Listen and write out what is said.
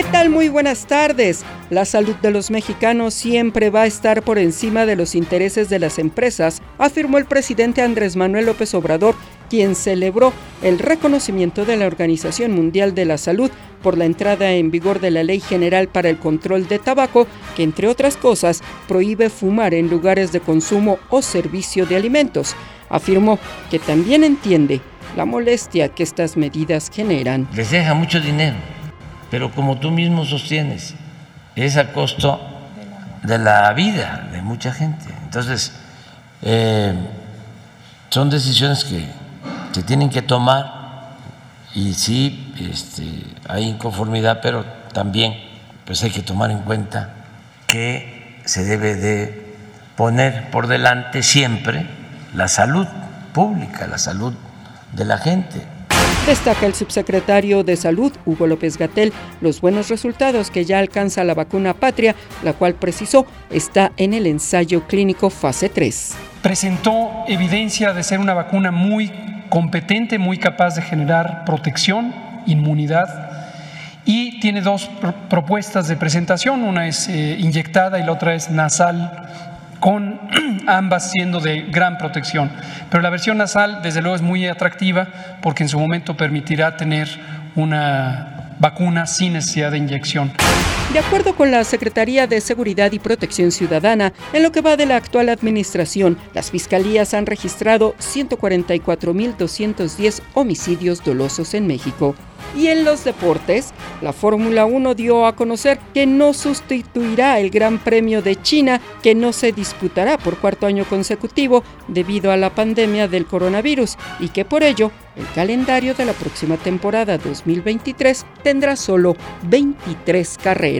¿Qué tal? Muy buenas tardes. La salud de los mexicanos siempre va a estar por encima de los intereses de las empresas, afirmó el presidente Andrés Manuel López Obrador, quien celebró el reconocimiento de la Organización Mundial de la Salud por la entrada en vigor de la Ley General para el Control de Tabaco, que entre otras cosas prohíbe fumar en lugares de consumo o servicio de alimentos. Afirmó que también entiende la molestia que estas medidas generan. Les deja mucho dinero pero como tú mismo sostienes, es a costo de la vida de mucha gente. Entonces, eh, son decisiones que se tienen que tomar y sí este, hay inconformidad, pero también pues hay que tomar en cuenta que se debe de poner por delante siempre la salud pública, la salud de la gente. Destaca el subsecretario de Salud, Hugo López Gatel, los buenos resultados que ya alcanza la vacuna Patria, la cual precisó está en el ensayo clínico fase 3. Presentó evidencia de ser una vacuna muy competente, muy capaz de generar protección, inmunidad y tiene dos propuestas de presentación, una es eh, inyectada y la otra es nasal con ambas siendo de gran protección. Pero la versión nasal, desde luego, es muy atractiva porque en su momento permitirá tener una vacuna sin necesidad de inyección. De acuerdo con la Secretaría de Seguridad y Protección Ciudadana, en lo que va de la actual administración, las fiscalías han registrado 144.210 homicidios dolosos en México. Y en los deportes, la Fórmula 1 dio a conocer que no sustituirá el Gran Premio de China, que no se disputará por cuarto año consecutivo debido a la pandemia del coronavirus y que por ello el calendario de la próxima temporada 2023 tendrá solo 23 carreras.